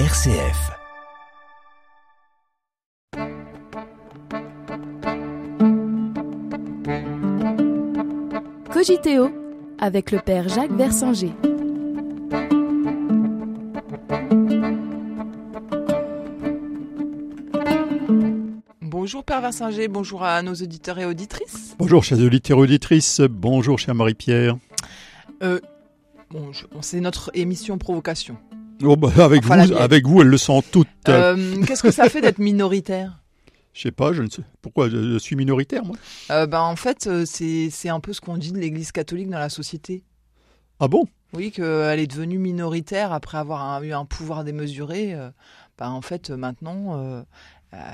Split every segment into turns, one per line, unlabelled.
RCF.
Cogiteo avec le père Jacques Versanger.
Bonjour Père Versinger, bonjour à nos auditeurs et auditrices.
Bonjour chers auditeurs et auditrices, bonjour chère Marie-Pierre.
Euh, bon, c'est notre émission provocation.
Oh, bah, avec,
Enfin,
vous, avec vous, elles le sont toutes.
Euh, Qu'est-ce que ça fait d'être minoritaire?
Je sais pas, je ne sais pourquoi je, je suis minoritaire moi?
Euh, ben, En fait, euh, c'est un peu ce qu'on dit de l'Église catholique dans la société.
Ah bon?
Oui, qu'elle est devenue minoritaire après avoir un- eu un pouvoir démesuré. euh, ben, en fait, euh, maintenant, euh, euh,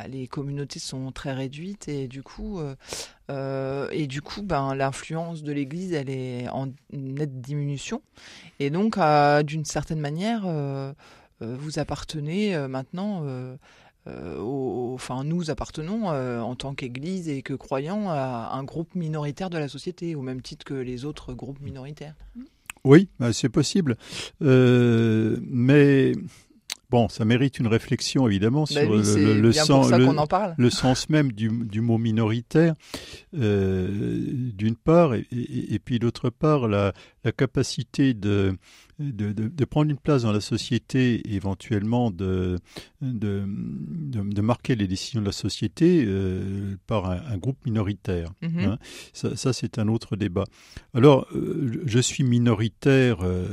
les communautés sont très réduites et du coup, euh, euh, et du coup, ben, l'influence de l'Église, elle est en nette diminution. Et donc, d'une certaine manière, euh, vous appartenez maintenant. au- enfin, nous appartenons en tant qu'Église et que croyants à un groupe minoritaire de la société, au même titre que les autres groupes minoritaires.
Oui, bah, c'est possible. Mais bon, ça mérite une réflexion évidemment
Bah
sur
oui,
le, sens- le- le même du, du mot minoritaire, euh, d'une part, et, et- et puis d'autre part, la, la capacité de, de, de- de prendre une place dans la société, éventuellement de, de, marquer les décisions de la société euh, par un, un groupe minoritaire.
Mhm.
Hein. Ça, ça, c'est un autre débat. Alors, euh, je suis minoritaire, euh,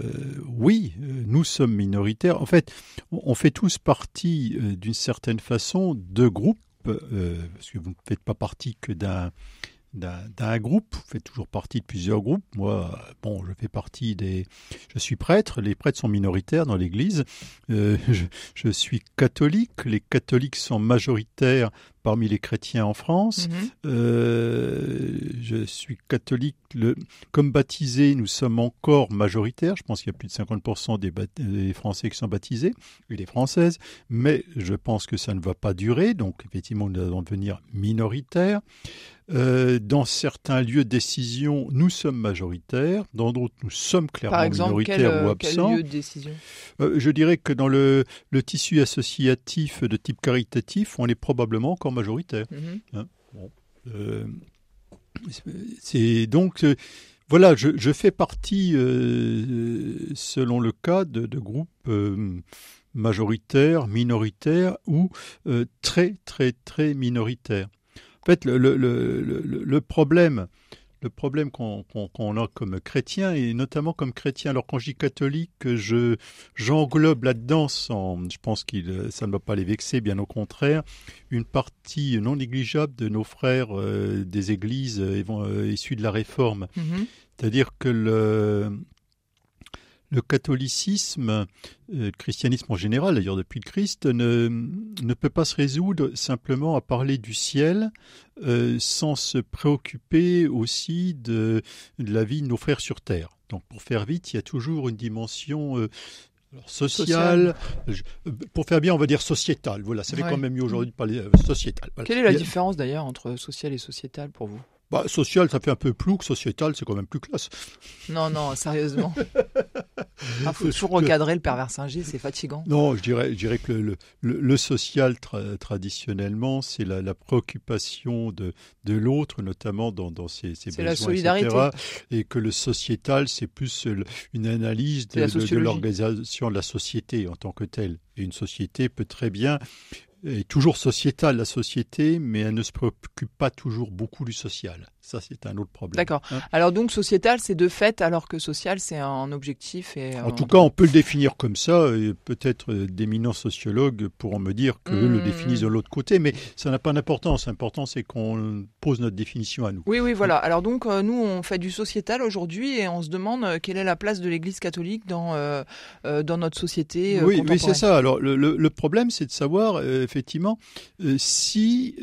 oui, nous sommes minoritaires. En fait, on, on fait tous partie, d'une certaine façon, de groupes, parce que vous ne faites pas partie que d'un d'un groupe, vous faites toujours partie de plusieurs groupes. Moi, bon, je fais partie des... Je suis prêtre, les prêtres sont minoritaires dans l'Église. Euh, je, je suis catholique, les catholiques sont majoritaires parmi les chrétiens en France.
Mhm.
Euh, je suis catholique. Le, comme baptisé, nous sommes encore majoritaires. Je pense qu'il y a plus de 50% des, bat- des Français qui sont baptisés, et des Françaises. Mais je pense que ça ne va pas durer. Donc, effectivement, nous allons devenir minoritaires. Euh, dans certains lieux de décision, nous sommes majoritaires. Dans d'autres, nous sommes clairement
Par exemple, quel,
minoritaires ou
euh, quel
absents.
lieu de décision?
Euh, je dirais que dans le, le tissu associatif de type caritatif, on est probablement encore majoritaire.
Mhm.
Euh, c'est donc voilà, je, je fais partie, selon le cas, de, de groupes majoritaires, minoritaires ou euh, très très très minoritaires. En fait, le, le, le, le- le problème, le problème qu'on a comme chrétien et notamment comme chrétien. Alors quand je dis catholique, je j'englobe là-dedans, je pense que ça ne va pas les vexer, bien au contraire, une partie non négligeable de nos frères euh, des églises euh, euh, issus de la Réforme.
Mhm.
C'est-à-dire que le, le catholicisme, euh, le christianisme en général, d'ailleurs depuis le Christ, ne, ne peut pas se résoudre simplement à parler du ciel euh, sans se préoccuper aussi de, de la vie de nos frères sur terre. Donc pour faire vite, il y a toujours une dimension euh, alors, sociale, pour faire bien, on va dire sociétale. Voilà, ça fait
Ouais.
quand même mieux aujourd'hui de parler euh, sociétal. Voilà.
Quelle est la
a-
différence d'ailleurs entre social et sociétal pour vous?
Bah, social, ça fait un peu plouc, sociétal, c'est quand même plus classe.
Non, non, sérieusement. Il faut toujours recadrer le pervers Singer, c'est fatigant.
Non, je dirais, je dirais que le, le- le, le social, tra- traditionnellement, c'est la, la préoccupation de, de l'autre, notamment dans, dans ses, ses
C'est la
besoins,
solidarité.
etc. Et que le sociétal, c'est plus une analyse de, de- l'organisation de la société en tant que telle. Et une société peut très bien, est toujours sociétale, la société, mais elle ne se préoccupe pas toujours beaucoup du social. Ça, c'est un autre problème.
D'accord.
Hein
Alors donc sociétal, c'est de fait, alors que social, c'est un objectif. Et,
En tout cas, on peut le définir comme ça, et peut-être euh, d'éminents sociologues pourront me dire qu'eux le
Mmh.
définissent de l'autre côté, mais ça n'a pas d'importance. L'important, c'est qu'on pose notre définition à nous.
Oui, oui, voilà. Alors donc, euh, nous, on fait du sociétal aujourd'hui et on se demande euh, quelle est la place de l'Église catholique dans, euh, dans notre société
oui, oui, c'est ça. Alors, le, le- le problème, c'est de savoir, euh, effectivement, euh, si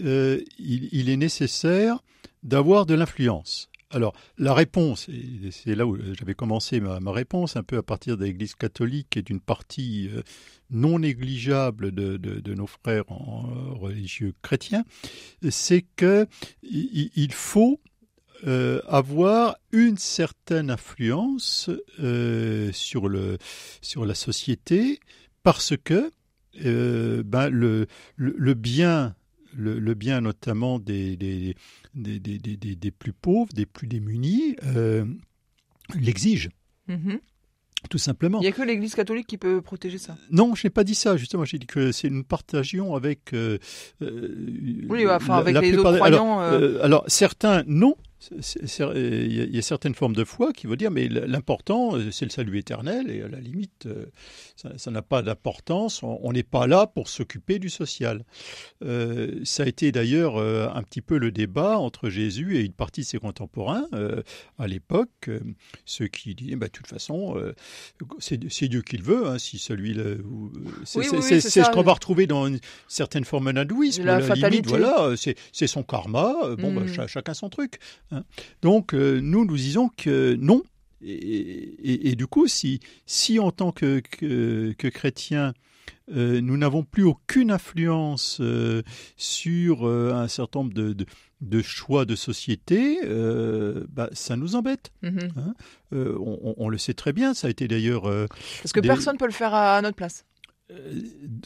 il, il est nécessaire d'avoir de l'influence. Alors, la réponse, et c'est là où j'avais commencé ma, réponse, un peu à partir de l'Église catholique et d'une partie euh, non négligeable de, nos frères religieux chrétiens, c'est que i- il faut euh, avoir une certaine influence euh, sur, le, sur la société parce que ben le, bien, le, bien notamment des, des, des, des, plus pauvres, des plus démunis, l'exige. Mm-hmm. Tout simplement.
Il n'y a que l'Église catholique qui peut protéger ça.
Non, je n'ai pas dit ça. Justement, j'ai dit que c'est nous partagions avec.
oui, enfin, avec les autres croyants.
alors, alors, certains, non il y a certaines formes de foi qui vont dire mais l'important euh, c'est le salut éternel et à la limite euh, ça n'a pas d'importance on n'est pas là pour s'occuper du social euh, ça a été d'ailleurs un petit peu le débat entre Jésus et une partie de ses contemporains à l'époque ceux qui disaient bah, de toute façon c'est Dieu qui le veut hein, si celui là c'est ce qu'on va retrouver dans une certaine forme d'hindouisme
la, la limite
voilà c'est son karma bon bah, mm. chacun son truc. Donc euh, nous, nous disons que non. Et, du coup, si, si en tant que, que, chrétiens, euh, nous n'avons plus aucune influence euh, sur un certain nombre de, de, choix de société, bah, ça nous embête. Mm-hmm. Hein. on, le sait très bien, ça a été d'ailleurs...
Parce que personne ne peut le faire à, notre place.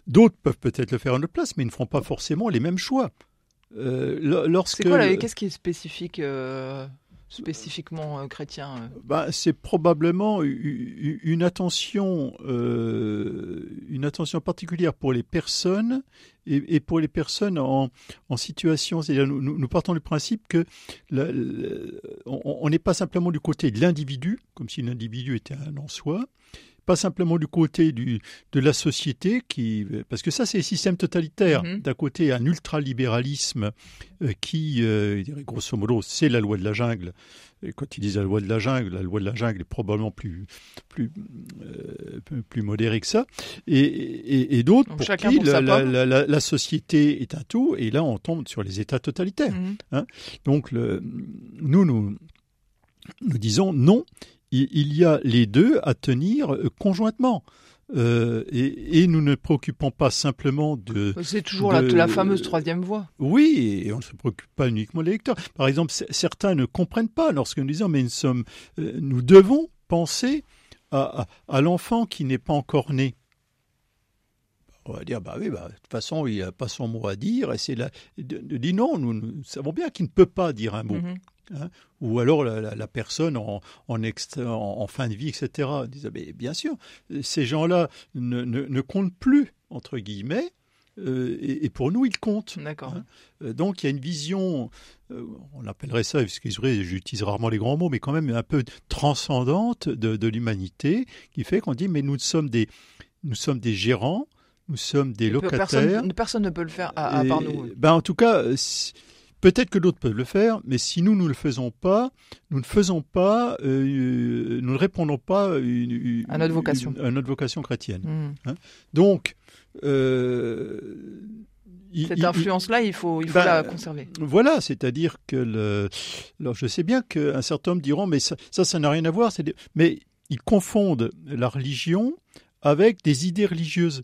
D'autres peuvent peut-être le faire à notre place, mais ils ne feront pas forcément les mêmes choix.
Euh, lorsque c'est quoi Qu'est-ce qui est spécifique euh, spécifiquement euh, chrétien
bah, C'est probablement une attention, une attention particulière pour les personnes et, pour les personnes en, en situation. C'est-à-dire, nous, nous, partons du principe que on n'est pas simplement du côté de l'individu, comme si l'individu était un en soi, pas simplement du côté du, de la société, qui, parce que ça c'est le système totalitaire. Mhm. D'un côté, un ultralibéralisme euh, qui, euh, grosso modo, c'est la loi de la jungle. Et quand ils disent la loi de la jungle, la loi de la jungle est probablement plus, plus, euh, plus modérée que ça. Et, et, d'autres pour qui la, la, la, société est un tout, et là on tombe sur les États totalitaires. Mhm. Hein. Donc le, nous, nous, nous disons non, il y a les deux à tenir euh, conjointement. Euh, et, nous ne préoccupons pas simplement de.
C'est toujours la, fameuse troisième voie.
Oui, et on ne se préoccupe pas uniquement des lecteurs. Par exemple, certains ne comprennent pas lorsque nous disons, mais nous, sommes, euh, nous devons penser à, l'enfant qui n'est pas encore né. On va dire, bah oui, bah, de toute façon, il n'a pas son mot à dire. Et c'est là, de, dit non, nous, nous, savons bien qu'il ne peut pas dire un mot. Mm-hmm. Hein, ou alors la, personne en, en, fin de vie, etc. Disait, mais bien sûr, ces gens-là ne, ne, comptent plus, entre guillemets, euh, et, pour nous, ils comptent.
D'accord. Hein.
Euh, donc il y a une vision, euh, on appellerait ça, j'utilise rarement les grands mots, mais quand même un peu transcendante de, de l'humanité, qui fait qu'on dit, mais nous sommes des, nous sommes des gérants, nous sommes des locataires.
Personne, ne peut le faire à, part nous.
Ben, en tout cas, Peut-être que d'autres peuvent le faire, mais si nous, nous ne le faisons pas, nous ne faisons pas, euh, nous ne répondons pas
à notre vocation,
à notre vocation chrétienne. Hmm. Hein. Donc, euh,
cette influence-là, il faut, il faut ben, la conserver.
Voilà, c'est-à-dire que le, alors je sais bien qu'un certain nombre diront, mais ça, ça n'a rien à voir. Mais ils confondent la religion avec des idées religieuses.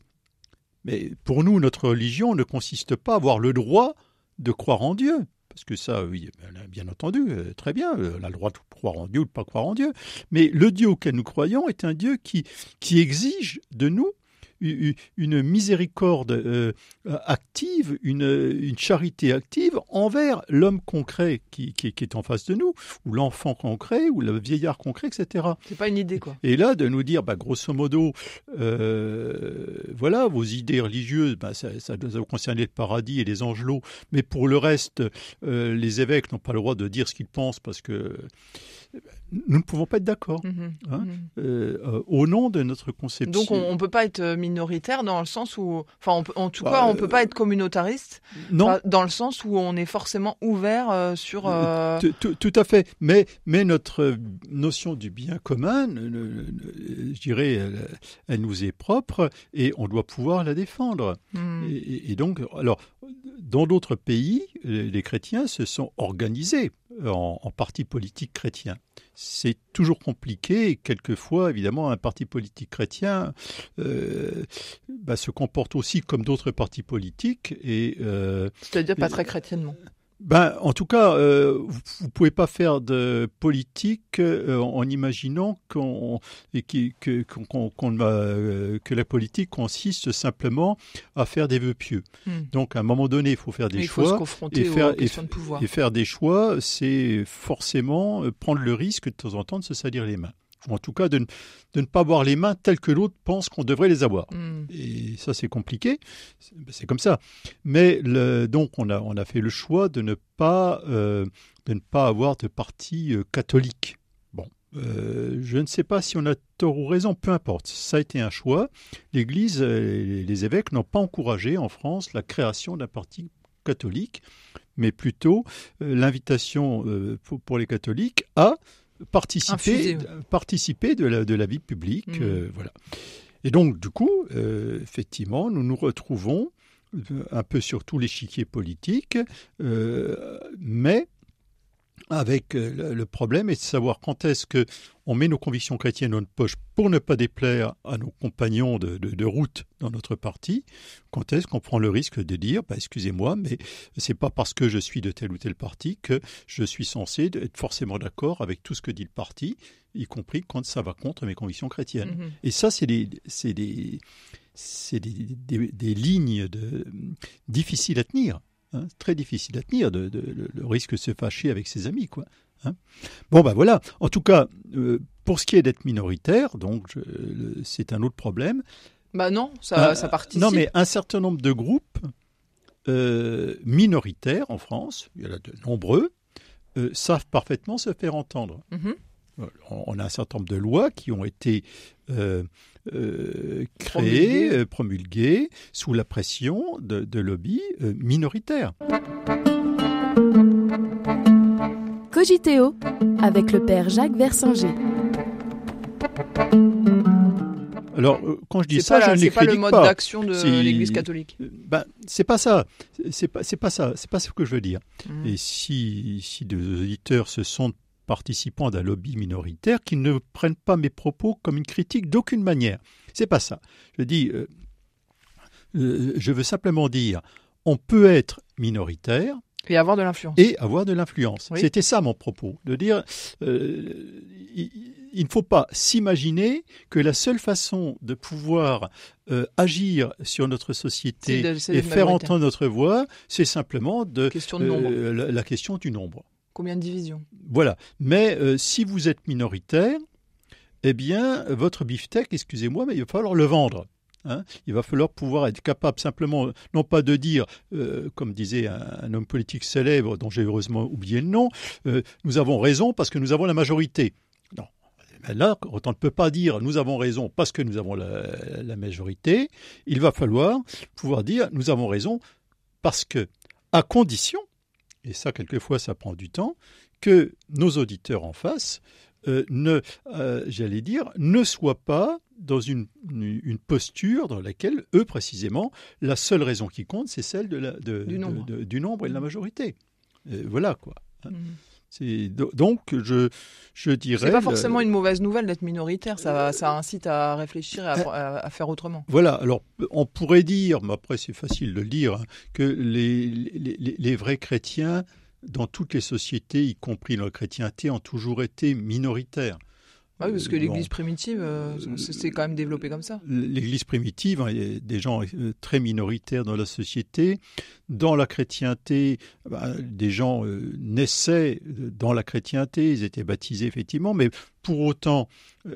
Mais pour nous, notre religion ne consiste pas à avoir le droit de croire en Dieu. Parce que ça, oui, bien entendu, euh, très bien, euh, on a le droit de croire en Dieu ou de ne pas croire en Dieu. Mais le Dieu auquel nous croyons est un Dieu qui, qui exige de nous une miséricorde euh, active, une, charité active envers l'homme concret qui, est en face de nous, ou l'enfant concret, ou le vieillard concret, etc.
C'est pas une idée, quoi.
Et là, de nous dire, bah, grosso modo, euh, voilà, vos idées religieuses, bah, ça, ça, doit concerner le paradis et les angelots, mais pour le reste, euh, les évêques n'ont pas le droit de dire ce qu'ils pensent parce que nous ne pouvons pas être d'accord mhm. Hein, mhm. Euh, euh, au nom de notre conception.
Donc on ne peut pas être euh, minoritaire dans le sens où, enfin en tout bah, cas on ne peut pas être communautariste non. dans le sens où on est forcément ouvert sur...
Tout, à fait, mais, mais notre notion du bien commun, je dirais, elle, nous est propre et on doit pouvoir la défendre. Hmm. Et, donc, alors, dans d'autres pays, les chrétiens se sont organisés en, en partis politiques chrétiens c'est toujours compliqué. Et quelquefois, évidemment, un parti politique chrétien euh, bah, se comporte aussi comme d'autres partis politiques. Et,
euh, C'est-à-dire pas très chrétiennement
Ben, en tout cas, euh, vous ne pouvez pas faire de politique euh, en imaginant qu'on, euh, que la politique consiste simplement à faire des vœux pieux. Hmm. Donc, à un moment donné, il faut faire des choix.
et, faire, de pouvoir.
et faire des choix, c'est forcément prendre le risque de temps en temps de se salir les mains en tout cas de ne, de ne pas avoir les mains telles que l'autre pense qu'on devrait les avoir. Hmm. Et ça, c'est compliqué, c'est comme ça. Mais le, donc, on a, on a fait le choix de ne pas, euh, de ne pas avoir de parti euh, catholique. Bon, euh, je ne sais pas si on a tort ou raison, peu importe. Ça a été un choix. L'Église, les évêques n'ont pas encouragé en France la création d'un parti catholique, mais plutôt l'invitation pour les catholiques à participer, participer de, la, de la vie publique. Mm. Euh, voilà. Et donc, du coup, euh, effectivement, nous nous retrouvons euh, un peu sur tout l'échiquier politique, mais avec euh, le problème est de savoir quand est-ce que on met nos convictions chrétiennes dans notre poche pour ne pas déplaire à nos compagnons de, route dans notre parti, quand est-ce qu'on prend le risque de dire, bah, excusez-moi, mais c'est pas parce que je suis de tel ou tel parti que je suis censé être forcément d'accord avec tout ce que dit le parti, y compris quand ça va contre mes convictions chrétiennes. Mm-hmm. Et ça, c'est des, des, des, des, lignes de, difficiles à tenir. Hein, très difficile à tenir, de, le risque de se fâcher avec ses amis. Quoi, hein. bon, ben voilà. En tout cas, euh, pour ce qui est d'être minoritaire, donc c'est un autre problème.
Bah non, ça, ça participe.
Non, mais un certain nombre de groupes euh, minoritaires en France, il y en a de nombreux, euh, savent parfaitement se faire entendre. Mm-hmm. On a un certain nombre de lois qui ont été euh, euh, promulgué sous la pression de, lobbies euh, minoritaires.
Cogiteo avec le père Jacques Versinger.
Alors, quand je dis ça, je ne pas
le mode d'action de l'Église catholique.
Ben, c'est pas ça. C'est pas, c'est pas ça. C'est pas ce que je veux dire. Mmh. Et si, si des auditeurs se sentent participants d'un lobby minoritaire qui ne prennent pas mes propos comme une critique d'aucune manière. C'est pas ça. Je dis, euh, euh, je veux simplement dire, on peut être minoritaire.
Et avoir de l'influence.
Et avoir de l'influence. C'était ça mon propos, de dire, euh, il, ne faut pas s'imaginer que la seule façon de pouvoir agir sur notre société et faire entendre notre voix, c'est simplement de, la question du nombre.
Combien de divisions?
Voilà. Mais euh, si vous êtes minoritaire, eh bien, votre beefsteak, excusez-moi, mais il va falloir le vendre. Hein. il va falloir pouvoir être capable simplement, non pas de dire, euh, comme disait un, homme politique célèbre dont j'ai heureusement oublié le nom, euh, nous avons raison parce que nous avons la majorité. Non. là, on ne peut pas dire nous avons raison parce que nous avons la, la majorité. Il va falloir pouvoir dire nous avons raison parce que, à condition et ça quelquefois ça prend du temps, que nos auditeurs en face euh, ne, euh, j'allais dire, ne soient pas dans une, une, posture dans laquelle eux précisément, la seule raison qui compte, c'est celle de la, de, du, nombre. du, nombre. et de la mmh. majorité. voilà quoi. Hein. Mmh donc je, je dirais.
C'est pas forcément une mauvaise nouvelle d'être minoritaire. Ça, ça incite à réfléchir et à, faire autrement.
Voilà. Alors on pourrait dire, mais après c'est facile de le dire, hein, que les, les, les, vrais chrétiens dans toutes les sociétés, y compris dans la chrétienté, ont toujours été minoritaires.
Ah oui, parce que l'Église primitive, euh, c'est quand même développé comme ça.
L'Église primitive, hein, il y a des gens euh, très minoritaires dans la société. Dans la chrétienté, bah, des gens euh, naissaient dans la chrétienté, ils étaient baptisés effectivement, mais pour autant,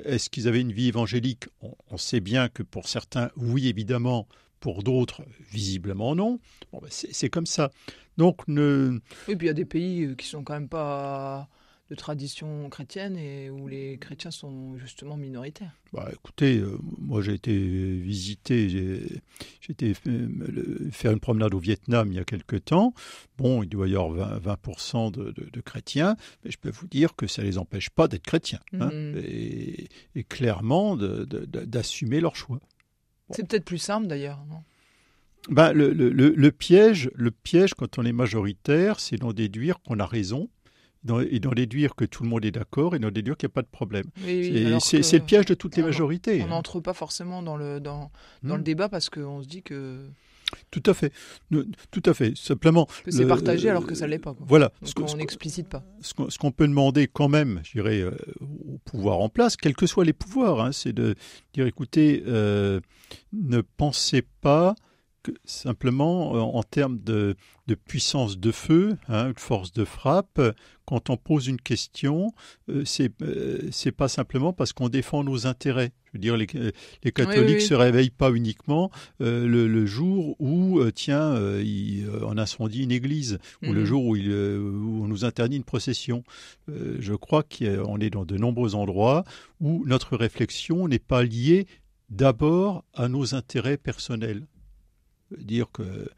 est-ce qu'ils avaient une vie évangélique? On, sait bien que pour certains, oui évidemment, pour d'autres, visiblement non. Bon, bah, c'est comme ça. Donc, ne...
Et puis il y a des pays qui sont quand même pas de tradition chrétienne et où les chrétiens sont justement minoritaires.
Bah, écoutez, euh, moi j'ai été visiter, j'ai été euh, faire une promenade au Vietnam il y a quelque temps. Bon, il doit y avoir 20%, de, chrétiens, mais je peux vous dire que ça ne les empêche pas d'être chrétiens hein, mm. et, clairement d'assumer leur choix.
C'est peut-être plus simple d'ailleurs,
ben, le, le, le, piège, le piège quand on est majoritaire, c'est d'en déduire qu'on a raison et d'en déduire que tout le monde est d'accord et d'en déduire qu'il n'y a pas de problème.
Oui, oui, alors
c'est
que-
le piège de toutes les majorités.
On n'entre pas forcément dans le, dans, dans
Hmm.
le débat parce qu'on se dit que,
Tout à fait. Ne- Tout à fait. Simplement.
que c'est
le-
partagé alors que ça l'est pas. quoi.
Voilà.
Donc
Ce qu'on-
on n'explicite pas.
ce qu'on qu'on peut demander quand même, je dirais, euh, au pouvoir en place, quels que soient les pouvoirs, hein, c'est de dire, écoutez, euh, ne pensez pas que simplement euh, en termes de, de puissance de feu, hein, de force de frappe, quand on pose une question, euh, c'est euh, c'est pas simplement parce qu'on défend nos intérêts. Je veux dire, les, euh, les catholiques
oui, oui.
se réveillent pas uniquement euh, le, le jour où, tiens, il, on incendie une église ou le
Mhm.
jour où, il, où on nous interdit une procession. Je crois qu'on est dans de nombreux endroits où notre réflexion n'est pas liée d'abord à nos intérêts personnels. Dire que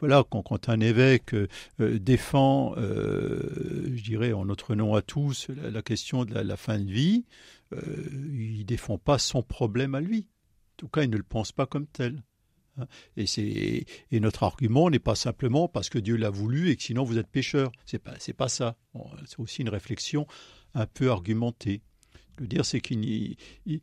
voilà, quand, un évêque euh, défend, euh, je dirais en notre nom à tous, la, question de la, fin de vie, euh, il défend pas son problème à lui. En tout cas, il ne le pense pas comme tel. Hein. Et, notre argument n'est pas simplement parce que Dieu l'a voulu et que sinon vous êtes pécheur. C'est pas, pas ça. C'est aussi une réflexion un peu argumentée. Veux dire, c'est qu'il n'y, il,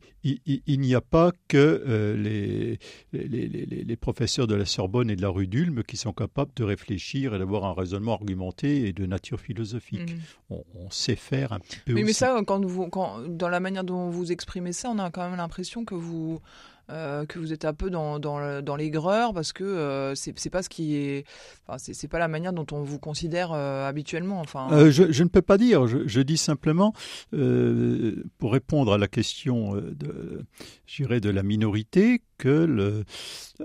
il- a pas que euh, les, les, les- les- professeurs de la Sorbonne et de la rue d'Ulm qui sont capables de réfléchir et d'avoir un raisonnement argumenté et de nature philosophique.
Mhm.
On, on sait faire un petit peu
Oui, mais
aussi.
ça, quand vous, quand, dans la manière dont vous exprimez ça, on a quand même l'impression que vous, euh, que vous êtes un peu dans, dans, dans l'aigreur parce que euh, c'est, pas ce qui est, enfin, c'est, pas la manière dont on vous considère euh, habituellement. Enfin,
Euh, je, ne peux pas dire. Je, dis simplement, pour répondre à la question de, de la minorité, que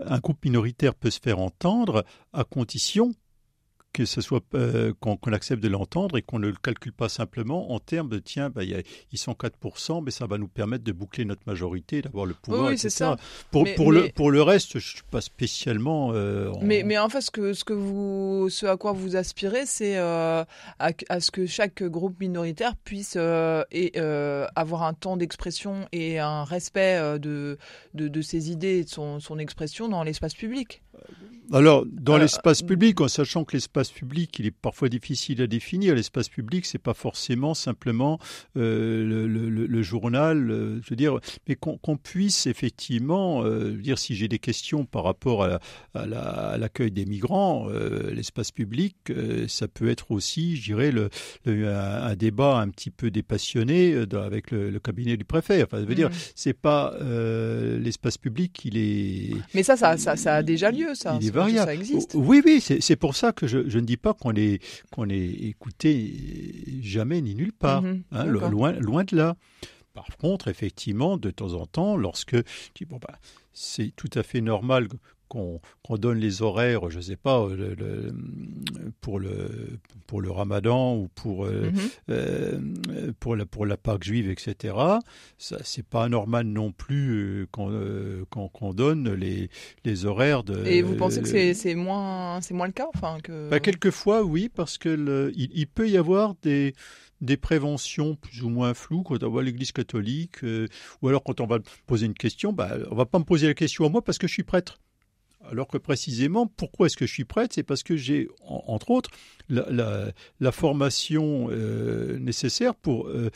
un groupe minoritaire peut se faire entendre à condition que ce soit euh, qu'on accepte de l'entendre et qu'on ne le calcule pas simplement en termes de tiens, bah, il y a- ils sont 4%, mais ça va nous permettre de boucler notre majorité, d'avoir le pouvoir,
oui,
etc.
ça.
Pour,
Mais-
pour, le, pour le reste, je ne suis pas spécialement. euh, en-
Mais, mais en fait, ce, que, ce, que vous, ce à quoi vous aspirez, c'est euh, à, à ce que chaque groupe minoritaire puisse et, avoir un temps d'expression et un respect de, de, de ses idées et de son, son expression dans l'espace public.
Alors, dans
Euh,
l'espace public, en sachant que l'espace public, il est parfois difficile à définir, l'espace public, c'est pas forcément simplement euh, le, le- le- journal, euh, je veux dire, mais qu'on puisse effectivement, euh, je veux dire, si j'ai des questions par rapport à la- à la- l'accueil des migrants, euh, l'espace public, euh, ça peut être aussi, je dirais, le, le- un, un débat un petit peu dépassionné avec le, le cabinet du préfet. Enfin, je veux dire,
Mhm.
c'est pas l'espace public, il est
Mais ça, ça, ça, ça a déjà lieu, ça.
il est variable.
Ça existe.
Oui, oui, c'est pour ça que je, je ne dis pas qu'on est, qu'on est écouté jamais ni nulle part.
Mhm,
hein, loin, loin de là. Par contre, effectivement, de temps en temps, lorsque bon, bah, c'est tout à fait normal qu'on donne les horaires, je ne sais pas, le- le- pour, le, pour le ramadan ou pour, euh,
Mhm.
euh, pour, la, pour la Pâque juive, etc. Ça, c'est pas anormal non plus euh, qu'on euh, donne les, les horaires de.
Et vous pensez que c'est moins, c'est moins le cas enfin, que...
Bah, quelquefois, oui, parce que le- il, il peut y avoir des, des préventions plus ou moins floues quand on voit l'Église catholique, euh, ou alors quand on va poser une question, bah, on va pas me poser la question à moi parce que je suis prêtre. Alors que précisément, pourquoi est-ce que je suis prêtre? C'est parce que j'ai, en- entre autres, la, formation euh, nécessaire pour euh,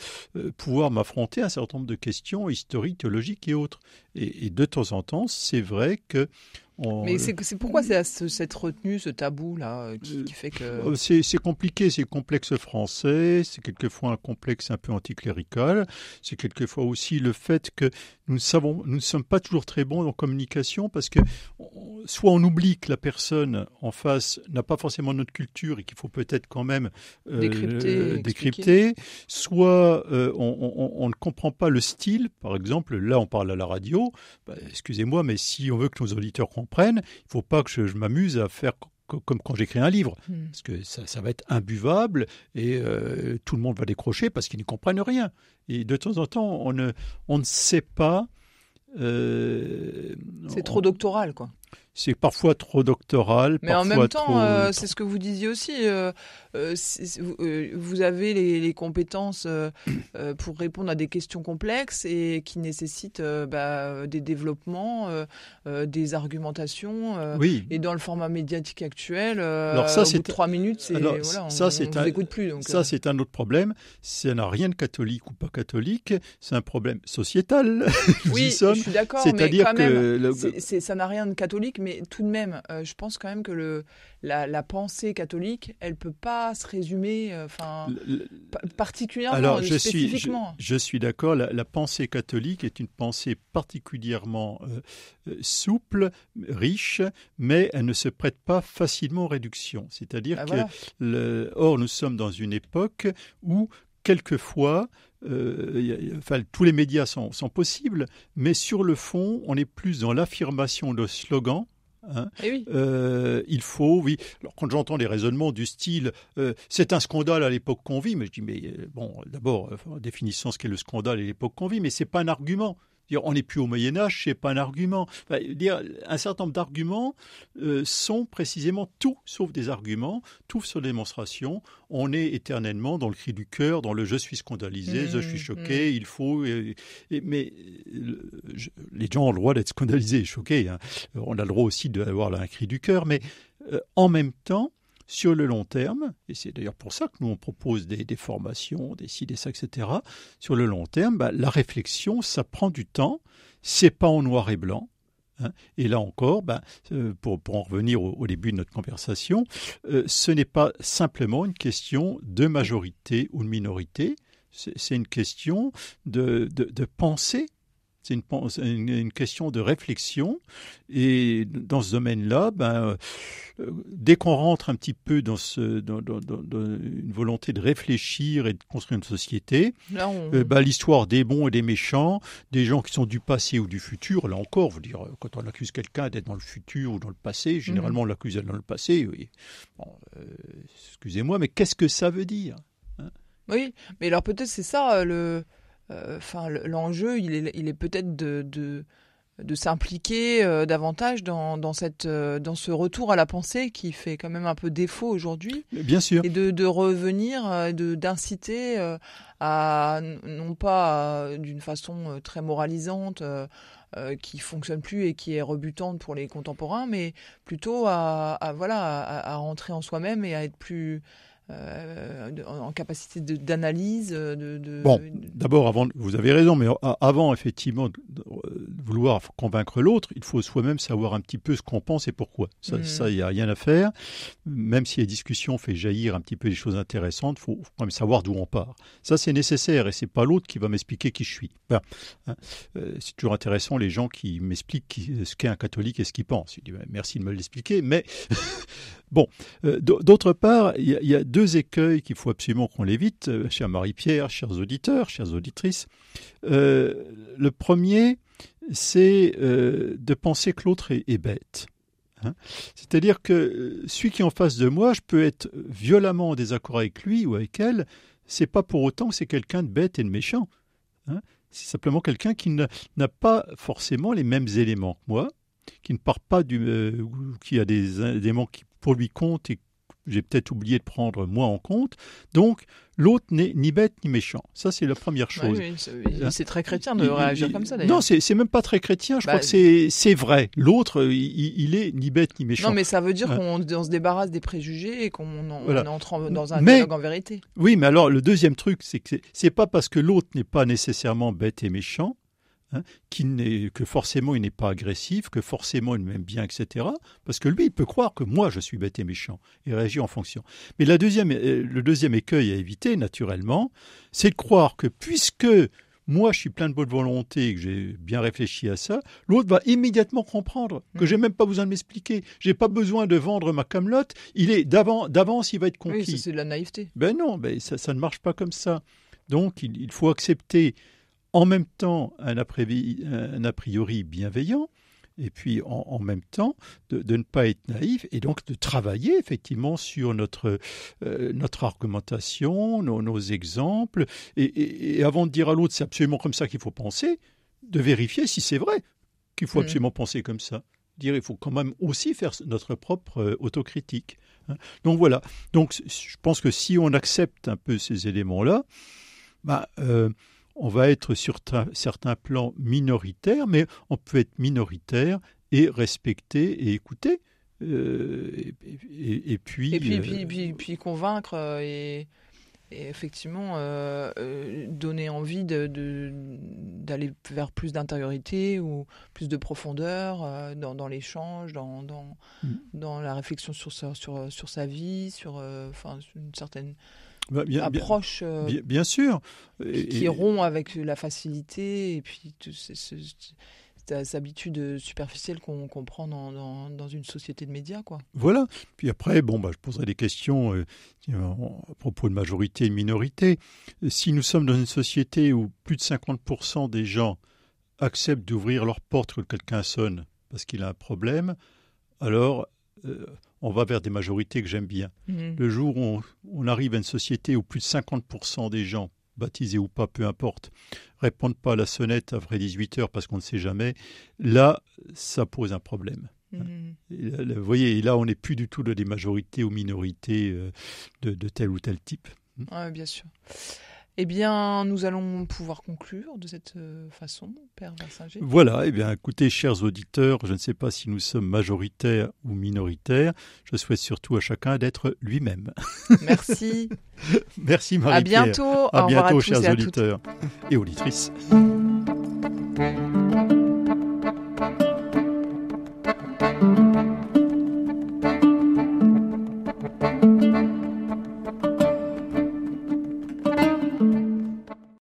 pouvoir m'affronter à un certain nombre de questions historiques, théologiques et autres. Et de temps en temps, c'est vrai que... on-
Mais c'est pourquoi c'est ce- cette retenue, ce tabou là, euh, qui, qui fait que.
Euh, C'est compliqué, c'est le complexe français, c'est quelquefois un complexe un peu anticlérical, c'est quelquefois aussi le fait que nous ne savons, nous ne sommes pas toujours très bons en communication parce que on- soit on oublie que la personne en face n'a pas forcément notre culture et qu'il faut peut-être quand même euh,
Décrypter,
euh, soit euh, on ne comprend pas le style, par exemple, là on parle à la radio, bah, excusez-moi, mais si on veut que nos auditeurs comprennent, il ne faut pas que je, je m'amuse à faire co- comme quand j'écris un livre,
Hmm.
parce que ça, ça va être imbuvable et euh, tout le monde va décrocher parce qu'ils ne comprennent rien. Et de temps en temps, on ne, on ne sait pas. euh,
C'est trop doctoral, quoi.
C'est parfois trop doctoral.
Mais en même temps, euh, c'est ce que vous disiez aussi. Euh, euh, vous avez les, compétences pour répondre à des questions complexes et qui nécessitent bah, des développements, des argumentations.
oui.
Et dans le format médiatique actuel, Alors ça, trois minutes, voilà, ça, un... écoute plus.
ça, c'est un autre problème. Ça n'a rien de catholique ou pas catholique. C'est un problème sociétal.
oui, je suis d'accord. C'est-à-dire que ça n'a rien de catholique, mais tout de même, euh, je pense quand même que le, la, pensée catholique, elle peut pas se résumer, euh, enfin, particulièrement,
Alors, je spécifiquement. Suis, je, suis d'accord. La, pensée catholique est une pensée particulièrement euh, souple, riche, mais elle ne se prête pas facilement aux réductions. C'est-à-dire bah, que, le, or, nous sommes dans une époque où quelquefois, enfin, tous les médias sont, sont, possibles, mais sur le fond, on est plus dans l'affirmation de slogans
Hein. Eh
euh, il faut, oui. Alors, quand j'entends des raisonnements du style euh, c'est un scandale à l'époque qu'on vit, mais je dis mais euh, bon, d'abord définissons ce qu'est le scandale à l'époque qu'on vit, mais c'est pas un argument on n'est plus au Moyen Âge, c'est pas un argument. dire, un certain nombre d'arguments euh, sont précisément tout sauf des arguments, tout sauf des démonstrations. On est éternellement dans le cri du cœur, dans le je suis scandalisé, je suis mmh, choqué, mmh. il faut. mais les gens ont le droit d'être scandalisés, choqués. Hein. On a le droit aussi d'avoir un cri du cœur, mais euh, en même temps, sur le long terme, et c'est d'ailleurs pour ça que nous on propose des, formations, des ci, des ça, etc. Sur le long terme, bah, la réflexion, ça prend du temps, c'est pas en noir et blanc. Hein. Et là encore, bah, euh, pour, en revenir au, début de notre conversation, euh, ce n'est pas simplement une question de majorité ou de minorité, c'est une question de, de, de pensée c'est une, une, question de réflexion. Et dans ce domaine-là, ben, euh, dès qu'on rentre un petit peu dans, ce, dans, une volonté de réfléchir et de construire une société, euh, ben, l'histoire des bons et des méchants, des gens qui sont du passé ou du futur, là encore, vous dire, quand on accuse quelqu'un d'être dans le futur ou dans le passé, généralement on l'accuse d'être dans le passé. Oui. Euh, excusez-moi, mais qu'est-ce que ça veut dire
hein? Oui, mais alors peut-être c'est ça le euh, enfin, l'enjeu, il est, il est peut-être de, de, de s'impliquer euh, davantage dans, dans, cette, euh, dans ce retour à la pensée qui fait quand même un peu défaut aujourd'hui.
Bien sûr.
Et de, de revenir, de, d'inciter à, non pas d'une façon très moralisante, qui fonctionne plus et qui est rebutante pour les contemporains, mais plutôt à, à voilà, à, à, rentrer en soi-même et à être plus euh, en capacité d'analyse de,
Bon, d'abord, avant, vous avez raison, mais avant effectivement de, vouloir convaincre l'autre, il faut soi-même savoir un petit peu ce qu'on pense et pourquoi. Ça, il n'y a rien à faire. Même si la discussion fait jaillir un petit peu des choses intéressantes, il faut, quand même savoir d'où on part. Ça, c'est nécessaire et c'est pas l'autre qui va m'expliquer qui je suis. Hein, euh, c'est toujours intéressant les gens qui m'expliquent ce qu'est un catholique et ce qu'il pense. Je dis, ben, merci de me l'expliquer, mais Bon, euh, d'autre part, il y, a deux écueils qu'il faut absolument qu'on l'évite, euh, cher Marie-Pierre, chers auditeurs, chères auditrices. Euh, le premier, c'est de penser que l'autre est, bête. Hein. C'est-à-dire que celui qui est en face de moi, je peux être violemment en désaccord avec lui ou avec elle, c'est pas pour autant que c'est quelqu'un de bête et de méchant. Hein. C'est simplement quelqu'un qui n'a pas forcément les mêmes éléments que moi, qui ne part pas du, qui a des éléments qui pour lui compte et j'ai peut-être oublié de prendre moi en compte. Donc, l'autre n'est ni bête ni méchant. Ça, c'est la première chose.
Hein c'est très chrétien de réagir comme ça, d'ailleurs.
Non, c'est même pas très chrétien. Je crois bah, que c'est vrai. L'autre, il, est ni bête ni méchant.
Non, mais ça veut dire qu'on se débarrasse des préjugés et qu'on entre dans un dialogue en vérité.
Oui, mais alors, le deuxième truc, c'est que c'est pas parce que l'autre n'est pas nécessairement bête et méchant Hein, que forcément il n'est pas agressif, que forcément il m'aime bien, etc. Parce que lui, il peut croire que moi je suis bête et méchant et réagit en fonction. Mais la deuxième, euh, le deuxième écueil à éviter, naturellement, c'est de croire que puisque moi je suis plein de bonne volonté et que j'ai bien réfléchi à ça, l'autre va immédiatement comprendre que j'ai même pas besoin de m'expliquer. J'ai pas besoin de vendre ma camelote. Il est d'avance, il va être conquis.
Oui, c'est de la naïveté.
Ben non, ben ça, ça ne marche pas comme ça. Donc il faut accepter en même temps un a priori, bienveillant, et puis en, même temps de, ne pas être naïf et donc de travailler effectivement sur notre, euh, notre argumentation, nos, exemples, et, avant de dire à l'autre c'est absolument comme ça qu'il faut penser, de vérifier si c'est vrai qu'il faut mmh. absolument penser comme ça. dire, il faut quand même aussi faire notre propre euh, autocritique. hein. Donc voilà. Donc je pense que si on accepte un peu ces éléments-là, bah, euh, on va être sur certains plans minoritaires, mais on peut être minoritaire et respecter et écouter. Euh, et, et- et puis,
Et puis,
euh,
puis, puis, puis convaincre euh, et, effectivement euh, donner envie de- d'aller vers plus d'intériorité ou plus de profondeur dans, dans l'échange, dans, dans,
Mm.
dans la réflexion sur sa, sur, sur sa vie, sur enfin, une certaine
bah, bien,
approche euh,
bien- bien sûr.
qui, qui
Et-
rompt avec la facilité et puis ce- cette habitude superficielle qu'on qu'on prend dans, dans, dans une société de médias. Quoi.
Voilà. Puis après, bon, bah, je poserai des questions euh, à propos de majorité et de minorité. Si nous sommes dans une société où plus de 50% des gens acceptent d'ouvrir leur porte quand quelqu'un sonne parce qu'il a un problème, alors euh, on va vers des majorités que j'aime bien.
Mhm.
Le jour où on, on arrive à une société où plus de 50% des gens, baptisés ou pas, peu importe, répondent pas à la sonnette après 18 heures parce qu'on ne sait jamais, là, ça pose un problème.
Mhm.
Et là, là, vous voyez, et là, on n'est plus du tout dans des majorités ou minorités euh, de, de tel ou tel type.
Ouais, bien sûr. Eh bien, nous allons pouvoir conclure de cette euh, façon, Père Versinger.
Voilà, eh bien, écoutez, chers auditeurs, je ne sais pas si nous sommes majoritaires ou minoritaires. Je souhaite surtout à chacun d'être lui-même.
Merci.
Merci
à
Marie-Pierre.
bientôt.
À
Au revoir
bientôt,
à tous
chers
et à toutes.
auditeurs et auditrices.